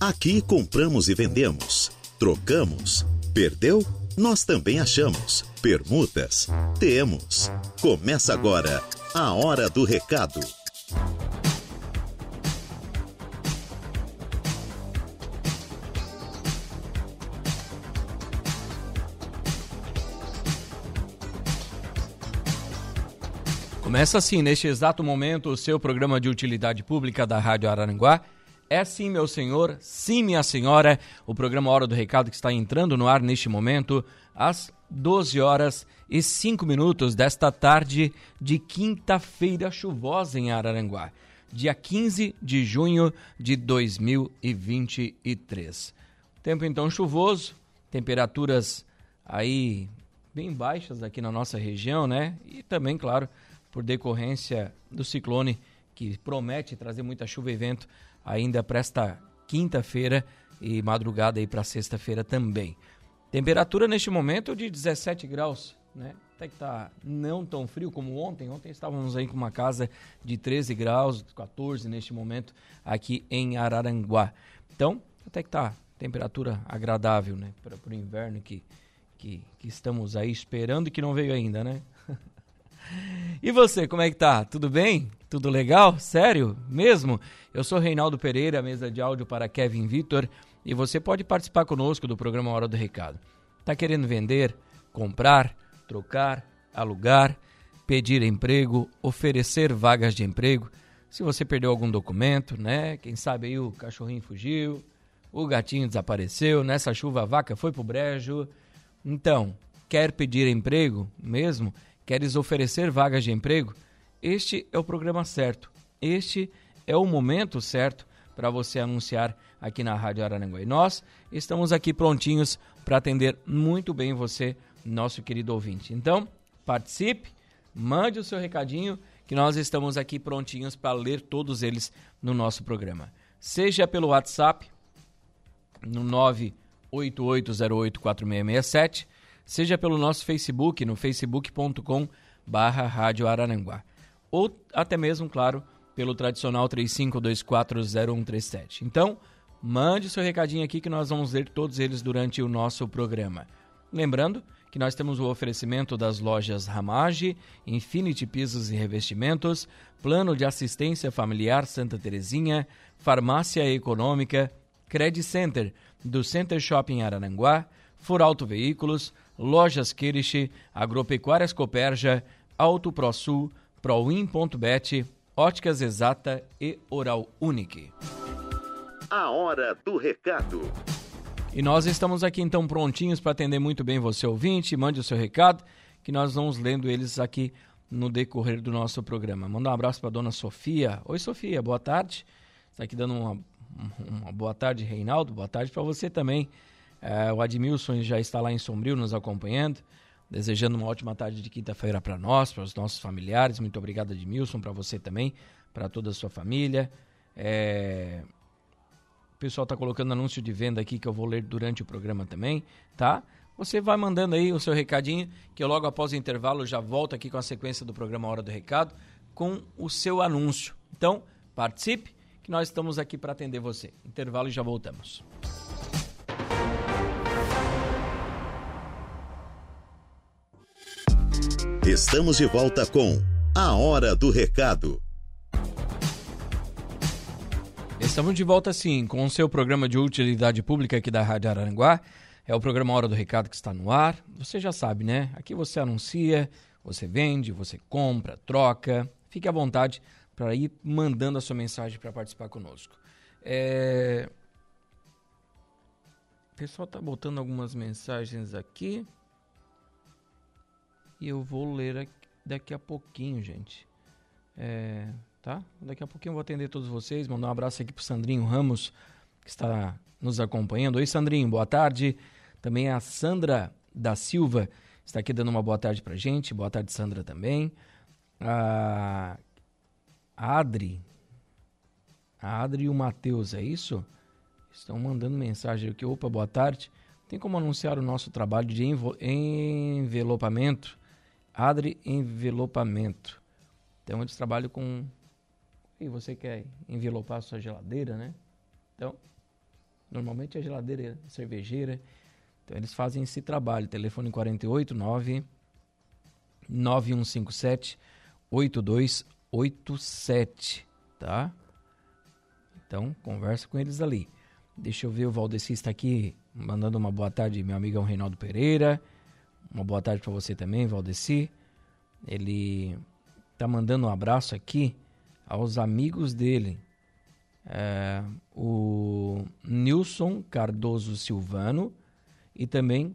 Aqui compramos e vendemos, trocamos, perdeu? Nós também achamos. Permutas? Temos. Começa agora a Hora do Recado. Começa assim, neste exato momento, o seu programa de utilidade pública da Rádio Araranguá. É sim, meu senhor, sim, minha senhora, o programa Hora do Recado que está entrando no ar neste momento, às 12 horas e 5 minutos desta tarde de quinta-feira chuvosa em Araranguá, dia 15 de junho de 2023. Tempo então chuvoso, temperaturas aí bem baixas aqui na nossa região, né? E também, claro, por decorrência do ciclone que promete trazer muita chuva e vento ainda para esta quinta-feira e madrugada aí para sexta-feira também. Temperatura neste momento de 17 graus, né? Até que tá não tão frio como ontem. Ontem estávamos aí com uma casa de 13 graus, 14 neste momento aqui em Araranguá. Então, até que tá temperatura agradável, né? Para o inverno que, que, que estamos aí esperando que não veio ainda, né? E você, como é que tá? Tudo bem? Tudo legal? Sério? Mesmo? Eu sou Reinaldo Pereira, mesa de áudio para Kevin Vitor, e você pode participar conosco do programa Hora do Recado. Tá querendo vender, comprar, trocar, alugar, pedir emprego, oferecer vagas de emprego? Se você perdeu algum documento, né? Quem sabe aí o cachorrinho fugiu, o gatinho desapareceu, nessa chuva a vaca foi pro brejo. Então, quer pedir emprego mesmo? Queres oferecer vagas de emprego? Este é o programa certo. Este é o momento certo para você anunciar aqui na Rádio Araranguá. E nós estamos aqui prontinhos para atender muito bem você, nosso querido ouvinte. Então, participe, mande o seu recadinho, que nós estamos aqui prontinhos para ler todos eles no nosso programa. Seja pelo WhatsApp, no 988084667, seja pelo nosso Facebook, no facebook.com barra Rádio Araranguá. Ou até mesmo, claro, pelo tradicional 35240137. Então, mande seu recadinho aqui que nós vamos ler todos eles durante o nosso programa. Lembrando que nós temos o oferecimento das lojas Ramage, Infinity Pisos e Revestimentos, Plano de Assistência Familiar Santa Terezinha, Farmácia Econômica, Credit Center, do Center Shopping Araranguá, Furauto Veículos, Lojas Kirish, Agropecuárias Coperja, Auto ProSul, Proin.bet, Óticas Exata e Oral Unique. A hora do recado. E nós estamos aqui então prontinhos para atender muito bem você ouvinte. Mande o seu recado, que nós vamos lendo eles aqui no decorrer do nosso programa. Manda um abraço para dona Sofia. Oi, Sofia, boa tarde. Está aqui dando uma, uma boa tarde, Reinaldo. Boa tarde para você também. É, o Admilson já está lá em Sombrio nos acompanhando, desejando uma ótima tarde de quinta-feira para nós, para os nossos familiares. Muito obrigado, Admilson, para você também, para toda a sua família. É... O pessoal está colocando anúncio de venda aqui que eu vou ler durante o programa também, tá? Você vai mandando aí o seu recadinho, que eu logo após o intervalo já volto aqui com a sequência do programa Hora do Recado, com o seu anúncio. Então, participe, que nós estamos aqui para atender você. Intervalo e já voltamos. Estamos de volta com A Hora do Recado. Estamos de volta sim com o seu programa de utilidade pública aqui da Rádio Aranguá. É o programa Hora do Recado que está no ar. Você já sabe, né? Aqui você anuncia, você vende, você compra, troca. Fique à vontade para ir mandando a sua mensagem para participar conosco. É... O pessoal está botando algumas mensagens aqui. E eu vou ler daqui a pouquinho, gente. É, tá? Daqui a pouquinho eu vou atender todos vocês. Mandar um abraço aqui pro Sandrinho Ramos, que está nos acompanhando. Oi, Sandrinho, boa tarde. Também a Sandra da Silva está aqui dando uma boa tarde pra gente. Boa tarde, Sandra, também. A Adri. A Adri e o Matheus, é isso? Estão mandando mensagem aqui. Opa, boa tarde. Tem como anunciar o nosso trabalho de envelopamento Adri Envelopamento. Então eles trabalham com. E você quer envelopar a sua geladeira, né? Então, Normalmente é geladeira cervejeira. Então eles fazem esse trabalho. Telefone 48 9 9157 8287, tá? Então, conversa com eles ali. Deixa eu ver, o Valdeci está aqui mandando uma boa tarde, meu amigão Reinaldo Pereira. Uma boa tarde para você também, Valdeci. Ele tá mandando um abraço aqui aos amigos dele. É, o Nilson Cardoso Silvano e também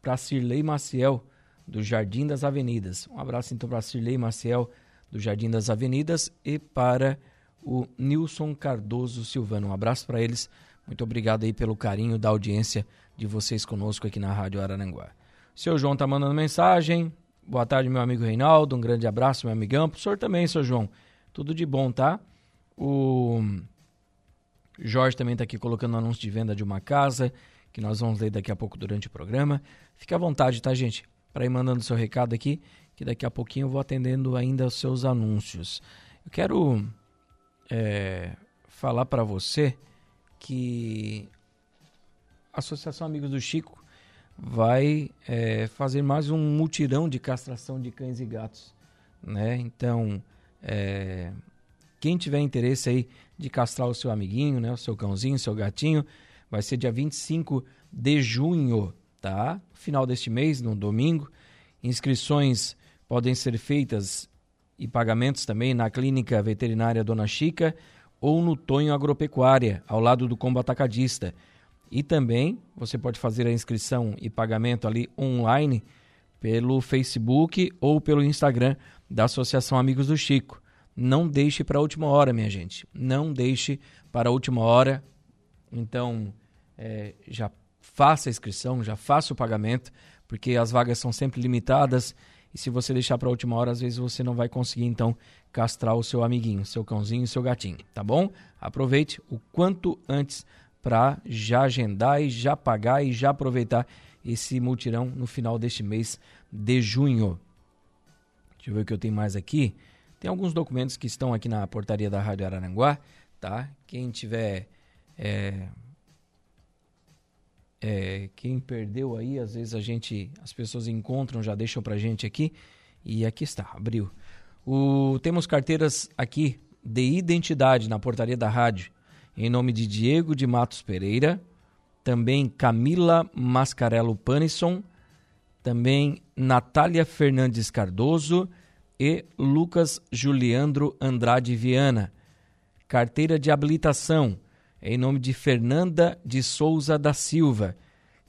para Cirlei Maciel, do Jardim das Avenidas. Um abraço então para Cirlei Maciel, do Jardim das Avenidas, e para o Nilson Cardoso Silvano. Um abraço para eles. Muito obrigado aí pelo carinho da audiência de vocês conosco aqui na Rádio Araranguá. Seu João tá mandando mensagem. Boa tarde, meu amigo Reinaldo. Um grande abraço, meu amigão. Pro senhor também, seu João. Tudo de bom, tá? O Jorge também está aqui colocando anúncio de venda de uma casa, que nós vamos ler daqui a pouco durante o programa. Fique à vontade, tá, gente? Para ir mandando seu recado aqui, que daqui a pouquinho eu vou atendendo ainda os seus anúncios. Eu quero é, falar para você que a Associação Amigos do Chico vai é, fazer mais um mutirão de castração de cães e gatos, né? Então, é, quem tiver interesse aí de castrar o seu amiguinho, né, o seu cãozinho, o seu gatinho, vai ser dia 25 de junho, tá? Final deste mês, no domingo. Inscrições podem ser feitas e pagamentos também na Clínica Veterinária Dona Chica ou no Tonho Agropecuária, ao lado do Combo Atacadista. E também você pode fazer a inscrição e pagamento ali online pelo Facebook ou pelo Instagram da Associação Amigos do Chico. Não deixe para a última hora, minha gente. Não deixe para a última hora. Então, é, já faça a inscrição, já faça o pagamento, porque as vagas são sempre limitadas. E se você deixar para a última hora, às vezes você não vai conseguir, então, castrar o seu amiguinho, seu cãozinho, seu gatinho, tá bom? Aproveite o quanto antes para já agendar e já pagar e já aproveitar esse multirão no final deste mês de junho. Deixa eu ver o que eu tenho mais aqui. Tem alguns documentos que estão aqui na portaria da Rádio Araranguá, tá? Quem tiver. É, é, quem perdeu aí, às vezes a gente. As pessoas encontram, já deixam pra gente aqui. E aqui está, abriu. O, temos carteiras aqui de identidade na portaria da rádio, em nome de Diego de Matos Pereira, também Camila Mascarello Panisson, também Natália Fernandes Cardoso e Lucas Juliandro Andrade Viana. Carteira de habilitação em nome de Fernanda de Souza da Silva.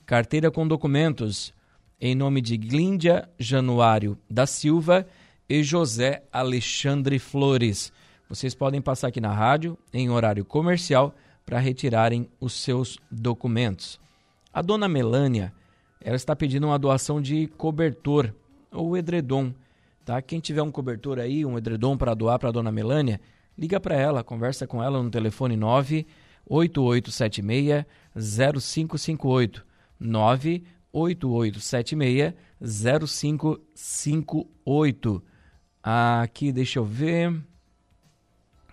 Carteira com documentos em nome de Glíndia Januário da Silva e José Alexandre Flores. Vocês podem passar aqui na rádio em horário comercial para retirarem os seus documentos. A dona Melânia, ela está pedindo uma doação de cobertor ou edredom Tá? Quem tiver um cobertor aí, um edredom para doar para a dona Melânia, liga para ela, conversa com ela no telefone 98876 0558. 98876 0558. Aqui, deixa eu ver.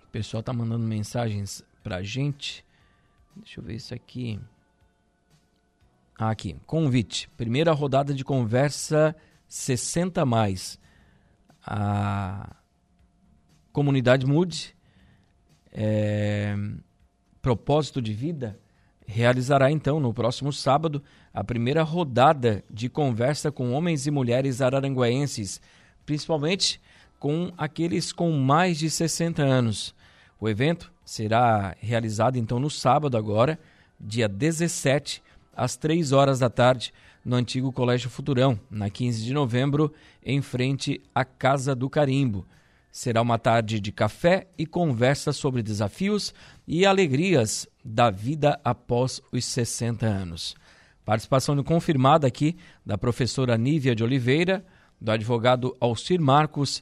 O pessoal tá mandando mensagens pra gente. Deixa eu ver isso aqui. Aqui, convite. Primeira rodada de conversa 60 mais a comunidade mude, é, propósito de vida, realizará então no próximo sábado a primeira rodada de conversa com homens e mulheres araranguaenses, principalmente com aqueles com mais de 60 anos. O evento será realizado então no sábado agora, dia 17, às 3 horas da tarde, no antigo Colégio Futurão, na 15 de novembro, em frente à Casa do Carimbo. Será uma tarde de café e conversa sobre desafios e alegrias da vida após os 60 anos. Participação confirmada aqui da professora Nívia de Oliveira, do advogado Alcir Marcos,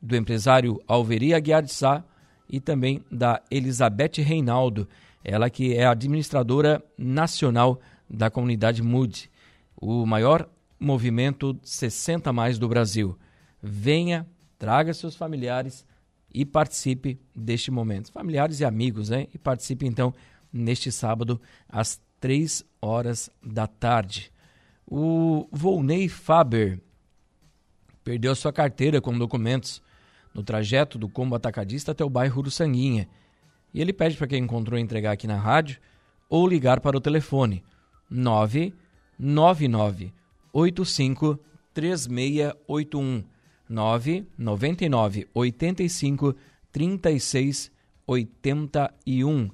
do empresário Alveri Aguiar de Sá e também da Elizabeth Reinaldo, ela que é administradora nacional da comunidade MUD o maior movimento 60 mais do Brasil. Venha, traga seus familiares e participe deste momento. Familiares e amigos, né? E participe então neste sábado, às 3 horas da tarde. O Volney Faber perdeu sua carteira com documentos no trajeto do combo atacadista até o bairro do Sanguinha. E ele pede para quem encontrou entregar aqui na rádio ou ligar para o telefone 999 85 3681 999 85 36 81.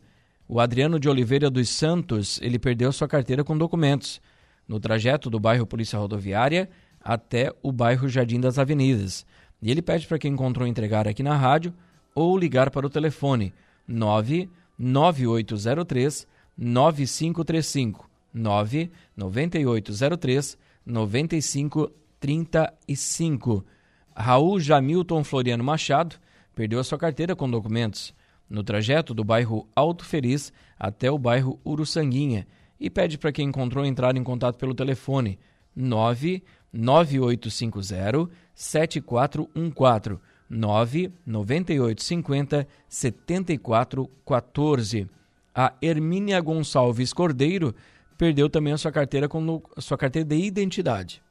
O Adriano de Oliveira dos Santos, ele perdeu sua carteira com documentos no trajeto do bairro Polícia Rodoviária até o bairro Jardim das Avenidas. E ele pede para quem encontrou entregar aqui na rádio ou ligar para o telefone 99803 9535 99803 9535. Raul Jamilton Floriano Machado perdeu a sua carteira com documentos no trajeto do bairro Alto Feliz até o bairro Uruçanguinha e pede para quem encontrou entrar em contato pelo telefone 99850 7414 99850 7414. A Hermínia Gonçalves Cordeiro perdeu também a sua carteira com sua carteira de identidade.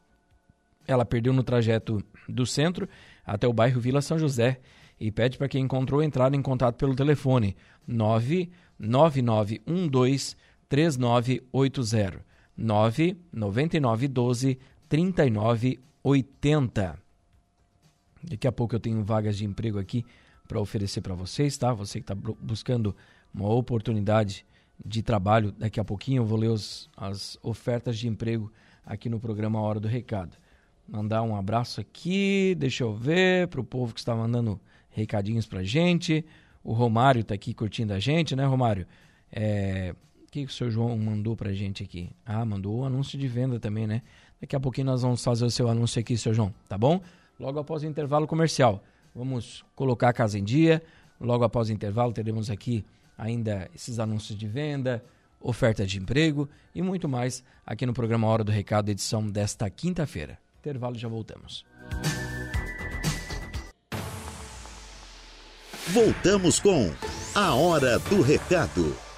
Ela perdeu no trajeto do centro até o bairro Vila São José e pede para quem encontrou entrar em contato pelo telefone 99912 3980 99912 3980. Daqui a pouco eu tenho vagas de emprego aqui para oferecer para vocês, tá? Você que está buscando uma oportunidade de trabalho, daqui a pouquinho eu vou ler os, as ofertas de emprego aqui no programa Hora do Recado. Mandar um abraço aqui, deixa eu ver, para o povo que está mandando recadinhos pra gente. O Romário tá aqui curtindo a gente, né, Romário? É, o que, que o seu João mandou pra gente aqui? Ah, mandou o anúncio de venda também, né? Daqui a pouquinho nós vamos fazer o seu anúncio aqui, seu João, tá bom? Logo após o intervalo comercial. Vamos colocar a casa em dia. Logo após o intervalo, teremos aqui ainda esses anúncios de venda, oferta de emprego e muito mais aqui no programa Hora do Recado, edição desta quinta-feira. Intervalo já voltamos. Voltamos com A Hora do Recado.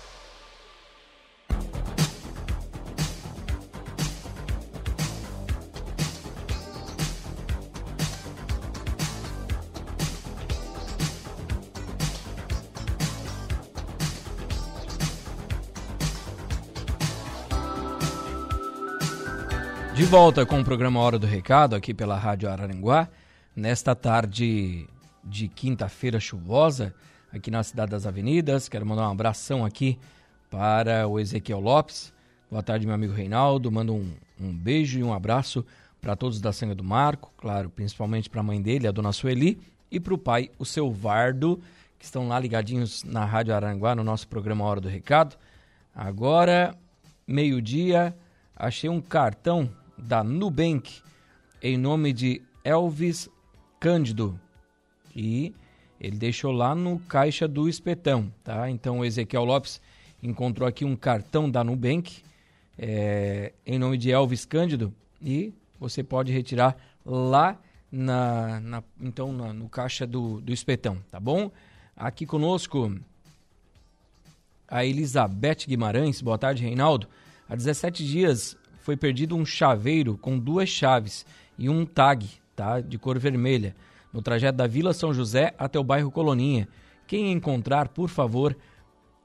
De volta com o programa Hora do Recado aqui pela Rádio Araranguá, nesta tarde de quinta-feira chuvosa aqui na Cidade das Avenidas. Quero mandar um abração aqui para o Ezequiel Lopes. Boa tarde, meu amigo Reinaldo. Mando um, um beijo e um abraço para todos da Senha do Marco, claro, principalmente para a mãe dele, a dona Sueli, e para o pai, o seu Vardo, que estão lá ligadinhos na Rádio Aranguá, no nosso programa Hora do Recado. Agora, meio-dia, achei um cartão da Nubank em nome de Elvis Cândido e ele deixou lá no caixa do espetão, tá? Então o Ezequiel Lopes encontrou aqui um cartão da Nubank é, em nome de Elvis Cândido e você pode retirar lá na, na então na, no caixa do, do espetão, tá bom? Aqui conosco a Elizabeth Guimarães, boa tarde Reinaldo. Há 17 dias foi perdido um chaveiro com duas chaves e um tag, tá? De cor vermelha no trajeto da Vila São José até o bairro Coloninha. Quem encontrar, por favor,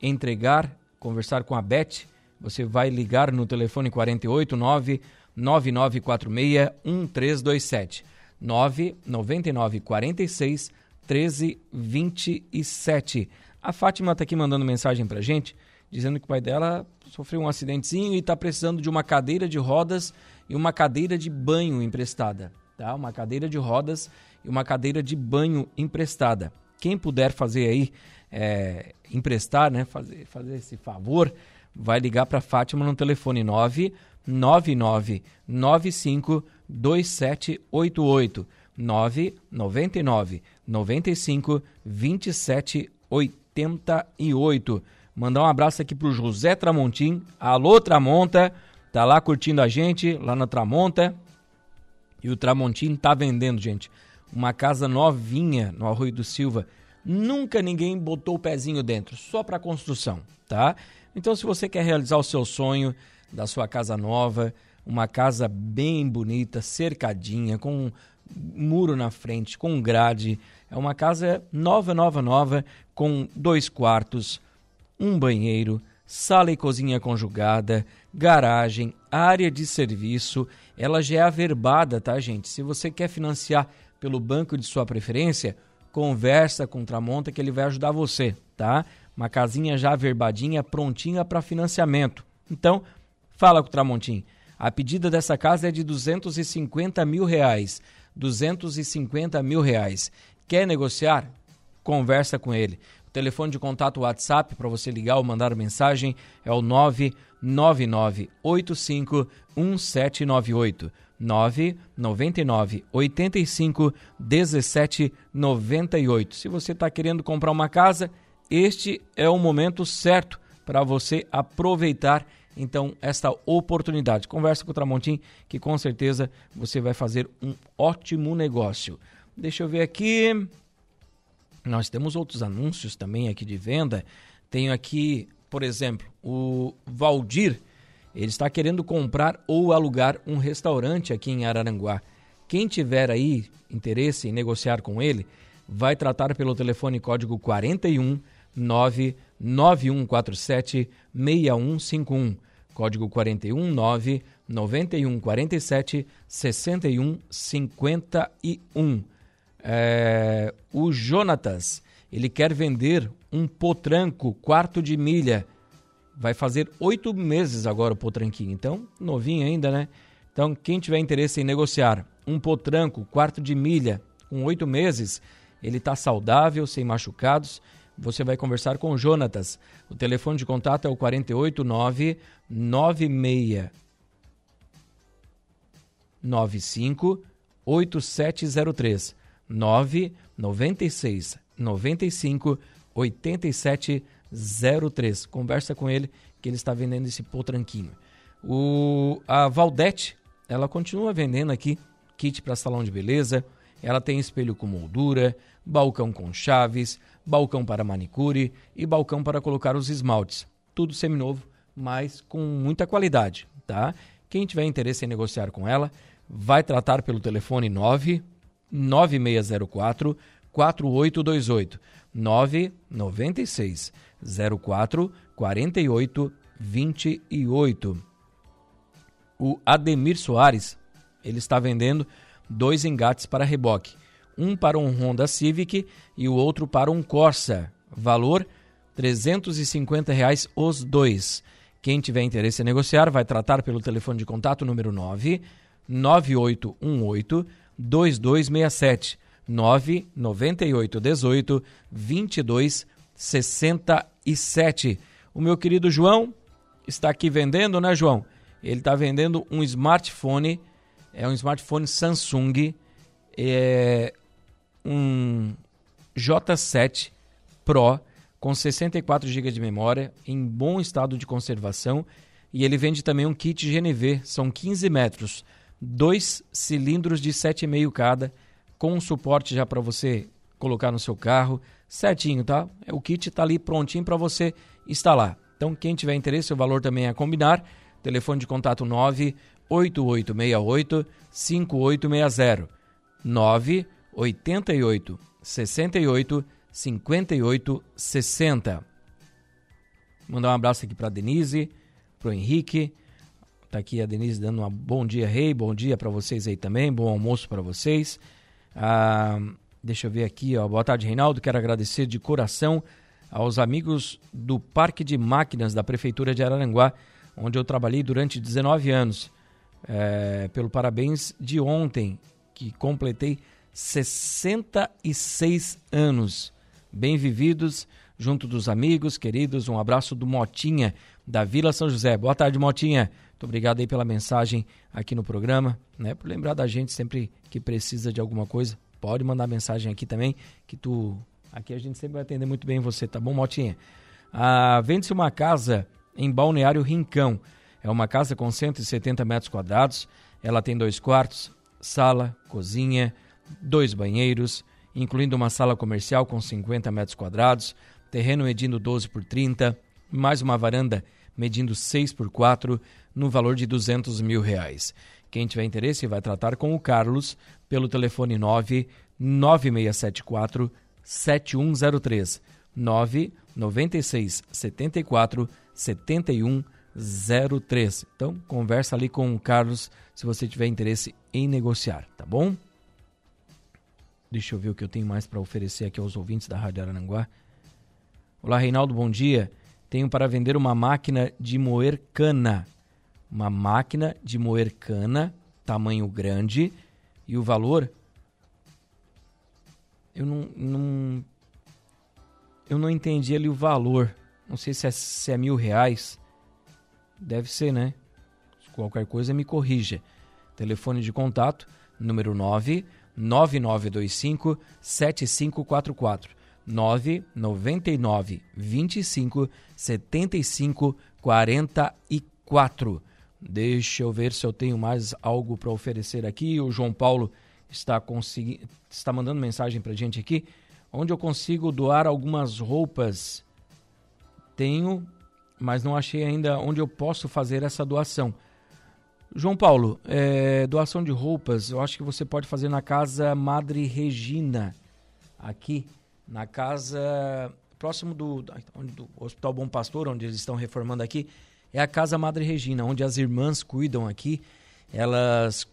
entregar, conversar com a Beth, você vai ligar no telefone 489 9946 1327 999 46 1327. A Fátima está aqui mandando mensagem para gente, dizendo que o pai dela sofreu um acidentezinho e está precisando de uma cadeira de rodas e uma cadeira de banho emprestada. Tá? Uma cadeira de rodas e uma cadeira de banho emprestada. Quem puder fazer aí, é, emprestar, né, fazer, fazer esse favor, vai ligar para Fátima no telefone 999 95 2788 999 95 27 88. Mandar um abraço aqui pro José Tramontim. Alô, Tramonta. Tá lá curtindo a gente, lá na Tramonta. E o Tramontim tá vendendo, gente uma casa novinha no Arroio do Silva, Nunca ninguém botou o pezinho dentro, só para construção, tá? Então, se você quer realizar o seu sonho da sua casa nova, uma casa bem bonita, cercadinha, com muro na frente, com grade, é uma casa nova, nova, nova, com dois quartos, um banheiro, sala e cozinha conjugada, garagem, área de serviço. Ela já é averbada, tá, gente? Se você quer financiar pelo banco de sua preferência, conversa com o Tramonta que ele vai ajudar você, tá? Uma casinha já averbadinha, prontinha para financiamento. Então, fala com o Tramontim. A pedida dessa casa é de 250 mil reais. 250 mil reais. Quer negociar? Conversa com ele. Telefone de contato WhatsApp para você ligar ou mandar mensagem é o 99985 1798. 999 85 17 98. Se você está querendo comprar uma casa, este é o momento certo para você aproveitar então esta oportunidade. Conversa com o Tramontim que com certeza você vai fazer um ótimo negócio. Deixa eu ver aqui. Nós temos outros anúncios também aqui de venda. Tenho aqui, por exemplo, o Valdir ele está querendo comprar ou alugar um restaurante aqui em Araranguá. Quem tiver aí interesse em negociar com ele, vai tratar pelo telefone código 41 99147 6151. Código 41 9 9147 6151. É, o Jonatas, ele quer vender um potranco quarto de milha vai fazer oito meses agora o potranquinho. Então, novinho ainda, né? Então, quem tiver interesse em negociar um potranco, quarto de milha, com oito meses, ele está saudável, sem machucados. Você vai conversar com o Jonatas. O telefone de contato é o 489 96 95 8703 996 95 8703 03. Conversa com ele que ele está vendendo esse potranquinho. O, a Valdete, ela continua vendendo aqui kit para salão de beleza. Ela tem espelho com moldura, balcão com chaves, balcão para manicure e balcão para colocar os esmaltes. Tudo seminovo, mas com muita qualidade, tá? Quem tiver interesse em negociar com ela, vai tratar pelo telefone 9 9604 4828 996 04 48 28. O Ademir Soares, ele está vendendo dois engates para reboque, um para um Honda Civic e o outro para um Corsa. Valor 350 reais os dois. Quem tiver interesse em negociar vai tratar pelo telefone de contato número 9 9818 2267 998 18 22 67. O meu querido João está aqui vendendo, né, João? Ele está vendendo um smartphone, é um smartphone Samsung, é um J7 Pro com 64 GB de memória, em bom estado de conservação, e ele vende também um kit GNV, são 15 metros, dois cilindros de 7,5 cada, com um suporte já para você colocar no seu carro, certinho, tá? É, o kit está ali prontinho para você instalar. Então, quem tiver interesse, o valor também é a combinar. Telefone de contato 98868 5860. 988 68 58 60. Mandar um abraço aqui para Denise, para o Henrique. Tá aqui a Denise dando um bom dia, rei. Bom dia para vocês aí também. Bom almoço para vocês. Ah, Deixa eu ver aqui, ó. Boa tarde, Reinaldo. Quero agradecer de coração aos amigos do Parque de Máquinas da Prefeitura de Araranguá, onde eu trabalhei durante 19 anos. É, pelo parabéns de ontem, que completei 66 anos. Bem vividos, junto dos amigos, queridos. Um abraço do Motinha, da Vila São José. Boa tarde, Motinha. Muito obrigado aí pela mensagem aqui no programa, né? Por lembrar da gente sempre que precisa de alguma coisa Pode mandar mensagem aqui também, que tu. Aqui a gente sempre vai atender muito bem você, tá bom, Motinha? Ah, Vende-se uma casa em Balneário Rincão. É uma casa com 170 metros quadrados. Ela tem dois quartos, sala, cozinha, dois banheiros incluindo uma sala comercial com 50 metros quadrados, terreno medindo 12 por 30, mais uma varanda medindo 6 por 4, no valor de 200 mil reais. Quem tiver interesse vai tratar com o Carlos pelo telefone 9 9674 7103 9 96 74 7103. Então, conversa ali com o Carlos se você tiver interesse em negociar, tá bom? Deixa eu ver o que eu tenho mais para oferecer aqui aos ouvintes da Rádio Arananguá. Olá, Reinaldo, bom dia. Tenho para vender uma máquina de moer cana. Uma máquina de moer cana, tamanho grande, e o valor. Eu não, não eu não entendi ali o valor. Não sei se é, se é mil reais. Deve ser, né? Qualquer coisa me corrija. Telefone de contato, número 9 9925 7544. 999 25 75 44. Deixa eu ver se eu tenho mais algo para oferecer aqui. O João Paulo está, consegui... está mandando mensagem para gente aqui onde eu consigo doar algumas roupas. Tenho, mas não achei ainda onde eu posso fazer essa doação. João Paulo, é, doação de roupas, eu acho que você pode fazer na casa Madre Regina, aqui, na casa próximo do, do Hospital Bom Pastor, onde eles estão reformando aqui, é a casa Madre Regina, onde as irmãs cuidam aqui, elas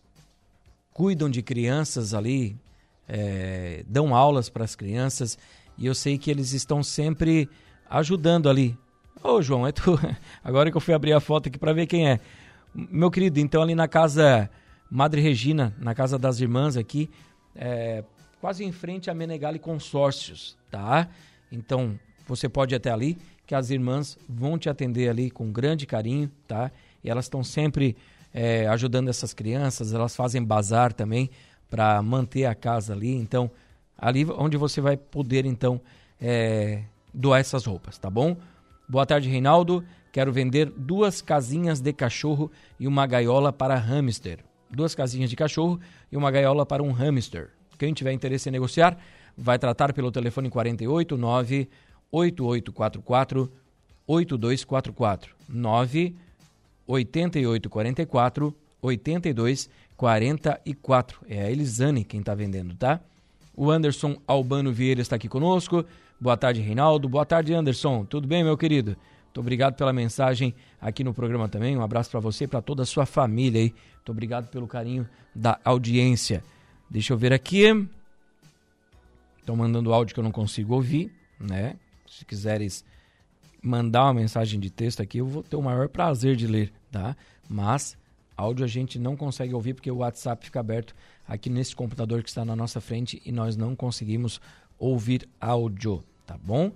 cuidam de crianças ali, é, dão aulas para as crianças e eu sei que eles estão sempre ajudando ali. Ô João, é tu. Agora que eu fui abrir a foto aqui para ver quem é. Meu querido, então ali na casa Madre Regina, na casa das irmãs aqui, é, quase em frente a Menegali Consórcios, tá? Então você pode ir até ali, que as irmãs vão te atender ali com grande carinho, tá? E elas estão sempre é, ajudando essas crianças, elas fazem bazar também para manter a casa ali. Então, ali onde você vai poder, então, é, doar essas roupas, tá bom? Boa tarde, Reinaldo. Quero vender duas casinhas de cachorro e uma gaiola para hamster. Duas casinhas de cachorro e uma gaiola para um hamster. Quem tiver interesse em negociar, vai tratar pelo telefone 48 9 8844 8244 9 8844 8244 44. É a Elisane quem está vendendo, tá? O Anderson Albano Vieira está aqui conosco. Boa tarde, Reinaldo. Boa tarde, Anderson. Tudo bem, meu querido? Muito obrigado pela mensagem aqui no programa também. Um abraço para você e para toda a sua família aí. Muito obrigado pelo carinho da audiência. Deixa eu ver aqui. Estão mandando áudio que eu não consigo ouvir, né? Se quiseres mandar uma mensagem de texto aqui, eu vou ter o maior prazer de ler, tá? Mas Áudio a gente não consegue ouvir porque o WhatsApp fica aberto aqui nesse computador que está na nossa frente e nós não conseguimos ouvir áudio, tá bom?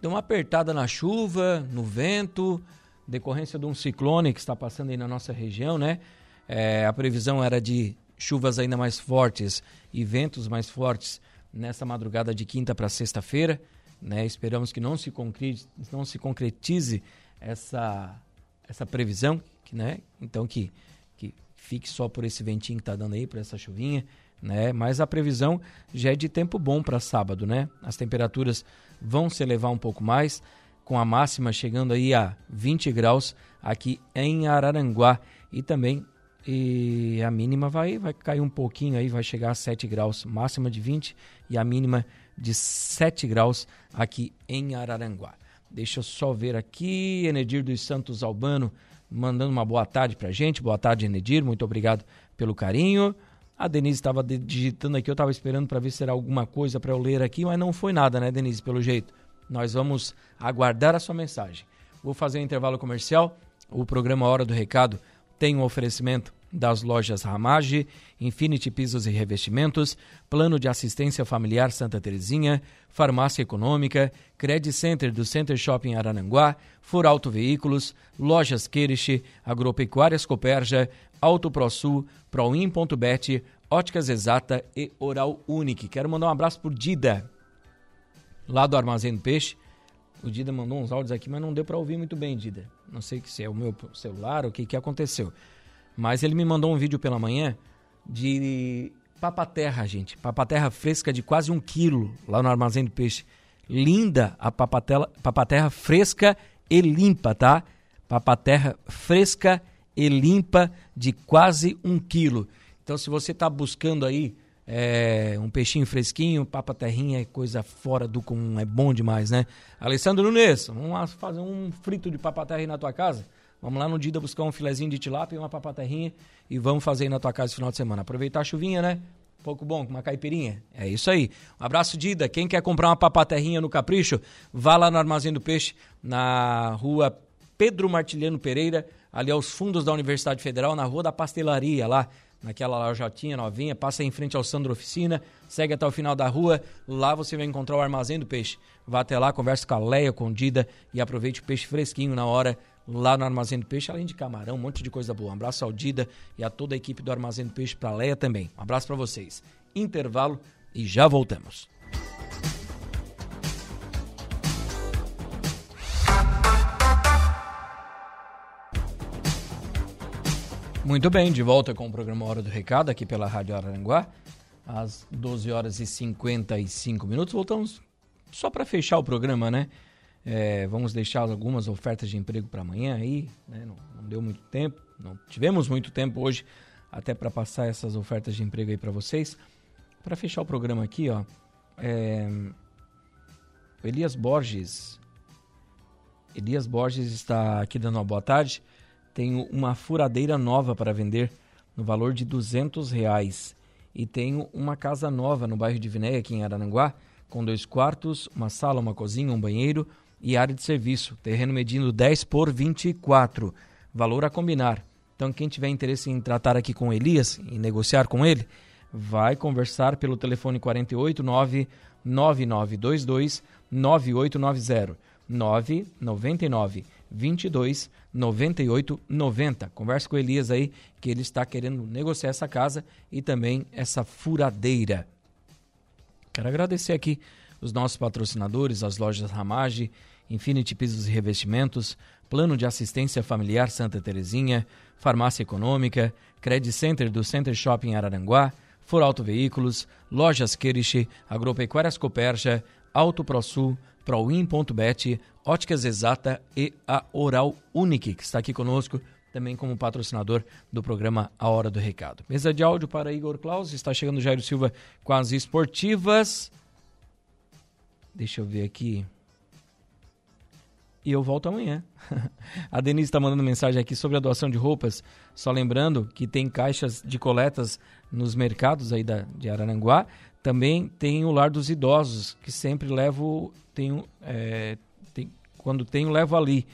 Deu uma apertada na chuva, no vento, decorrência de um ciclone que está passando aí na nossa região, né? É, a previsão era de chuvas ainda mais fortes e ventos mais fortes nessa madrugada de quinta para sexta-feira, né? Esperamos que não se concretize, não se concretize essa essa previsão que, né? Então que, que fique só por esse ventinho que tá dando aí, por essa chuvinha, né? Mas a previsão já é de tempo bom para sábado, né? As temperaturas vão se elevar um pouco mais, com a máxima chegando aí a 20 graus aqui em Araranguá e também e a mínima vai vai cair um pouquinho aí, vai chegar a 7 graus, máxima de 20 e a mínima de 7 graus aqui em Araranguá. Deixa eu só ver aqui, Enedir dos Santos Albano mandando uma boa tarde pra gente. Boa tarde, Enedir. Muito obrigado pelo carinho. A Denise estava digitando aqui, eu estava esperando para ver se era alguma coisa para eu ler aqui, mas não foi nada, né, Denise? Pelo jeito. Nós vamos aguardar a sua mensagem. Vou fazer um intervalo comercial. O programa Hora do Recado tem um oferecimento das lojas Ramage, Infinity Pisos e Revestimentos, Plano de Assistência Familiar Santa Terezinha, Farmácia Econômica, Credit Center do Center Shopping Arananguá, Furauto Veículos, Lojas Queriche, Agropecuárias Coperja, Auto ProSul, Proin.bet, Óticas Exata e Oral Unique. Quero mandar um abraço por Dida, lá do Armazém do Peixe. O Dida mandou uns áudios aqui, mas não deu para ouvir muito bem, Dida. Não sei se é o meu celular ou o que, que aconteceu. Mas ele me mandou um vídeo pela manhã de papaterra, gente. Papaterra fresca de quase um quilo lá no Armazém do Peixe. Linda a papatela, papaterra fresca e limpa, tá? Papaterra fresca e limpa de quase um quilo. Então, se você está buscando aí é, um peixinho fresquinho, papaterrinha é coisa fora do comum, é bom demais, né? Alessandro Nunes, vamos lá fazer um frito de papaterra aí na tua casa? Vamos lá no Dida buscar um filezinho de tilápia e uma papaterrinha e vamos fazer aí na tua casa esse final de semana. Aproveitar a chuvinha, né? Pouco bom, com uma caipirinha. É isso aí. Um abraço, Dida. Quem quer comprar uma papaterrinha no Capricho, vá lá no Armazém do Peixe, na rua Pedro Martiliano Pereira, ali aos fundos da Universidade Federal, na rua da Pastelaria, lá naquela lojotinha novinha, passa em frente ao Sandro Oficina, segue até o final da rua, lá você vai encontrar o Armazém do Peixe. Vá até lá, converse com a Leia, com Dida e aproveite o peixe fresquinho na hora lá no Armazém do Peixe, além de camarão, um monte de coisa boa. Um abraço ao Dida e a toda a equipe do Armazém do Peixe, para Leia também. Um abraço para vocês. Intervalo e já voltamos. Muito bem, de volta com o programa Hora do Recado aqui pela Rádio Araranguá, às 12 horas e 55 minutos. Voltamos só para fechar o programa, né? É, vamos deixar algumas ofertas de emprego para amanhã aí, né? não, não, deu muito tempo, não tivemos muito tempo hoje até para passar essas ofertas de emprego aí para vocês. Para fechar o programa aqui, ó, é, Elias Borges, Elias Borges está aqui dando uma boa tarde. Tenho uma furadeira nova para vender no valor de duzentos reais e tenho uma casa nova no bairro de Vinéia aqui em Arananguá com dois quartos, uma sala, uma cozinha, um banheiro e área de serviço. Terreno medindo 10 por 24. Valor a combinar. Então, quem tiver interesse em tratar aqui com Elias e negociar com ele, vai conversar pelo telefone 489 9922 9890 999 22 98 90. Converse com o Elias aí que ele está querendo negociar essa casa e também essa furadeira. Quero agradecer aqui os nossos patrocinadores, as lojas Ramage, Infinity Pisos e Revestimentos, Plano de Assistência Familiar Santa Terezinha, Farmácia Econômica, Credit Center do Center Shopping Araranguá, For Auto Veículos, Lojas Queriche, Agropecuárias Coperja, Auto ProSul, Proin.bet, Óticas Exata e a Oral Unique, que está aqui conosco também como patrocinador do programa A Hora do Recado. Mesa de áudio para Igor Claus, está chegando Jairo Silva com as esportivas. Deixa eu ver aqui. E eu volto amanhã. a Denise está mandando mensagem aqui sobre a doação de roupas. Só lembrando que tem caixas de coletas nos mercados aí da, de Araranguá. Também tem o Lar dos Idosos, que sempre levo. Tenho, é, tem, quando tenho, levo ali.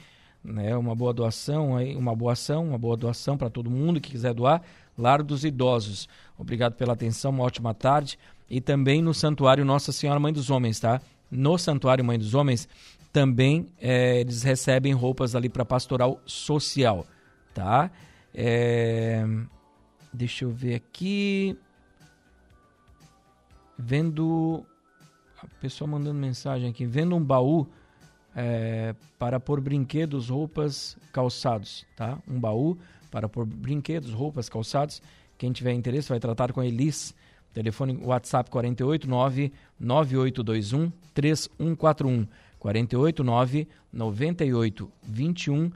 Né, uma boa doação, uma boa ação, uma boa doação para todo mundo que quiser doar. Lar dos Idosos. Obrigado pela atenção, uma ótima tarde. E também no Santuário Nossa Senhora Mãe dos Homens, tá? No Santuário Mãe dos Homens, também é, eles recebem roupas ali para pastoral social, tá? É, deixa eu ver aqui. Vendo. A pessoa mandando mensagem aqui. Vendo um baú é, para pôr brinquedos, roupas, calçados, tá? Um baú para pôr brinquedos, roupas, calçados. Quem tiver interesse vai tratar com a Elis Telefone WhatsApp 489 9821 3141. 489 98 21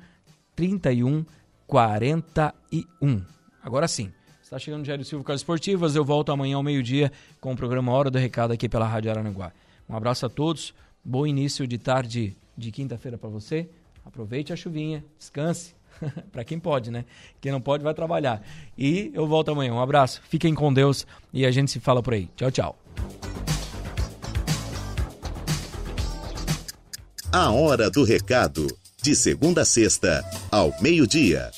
31 41. Agora sim. Está chegando o Jair Silva com as esportivas. Eu volto amanhã ao meio-dia com o programa Hora do Recado aqui pela Rádio Aranaguá. Um abraço a todos. Bom início de tarde de quinta-feira para você. Aproveite a chuvinha, descanse para quem pode, né? Quem não pode vai trabalhar. E eu volto amanhã. Um abraço, fiquem com Deus e a gente se fala por aí. Tchau, tchau. A hora do recado, de segunda a sexta, ao meio-dia.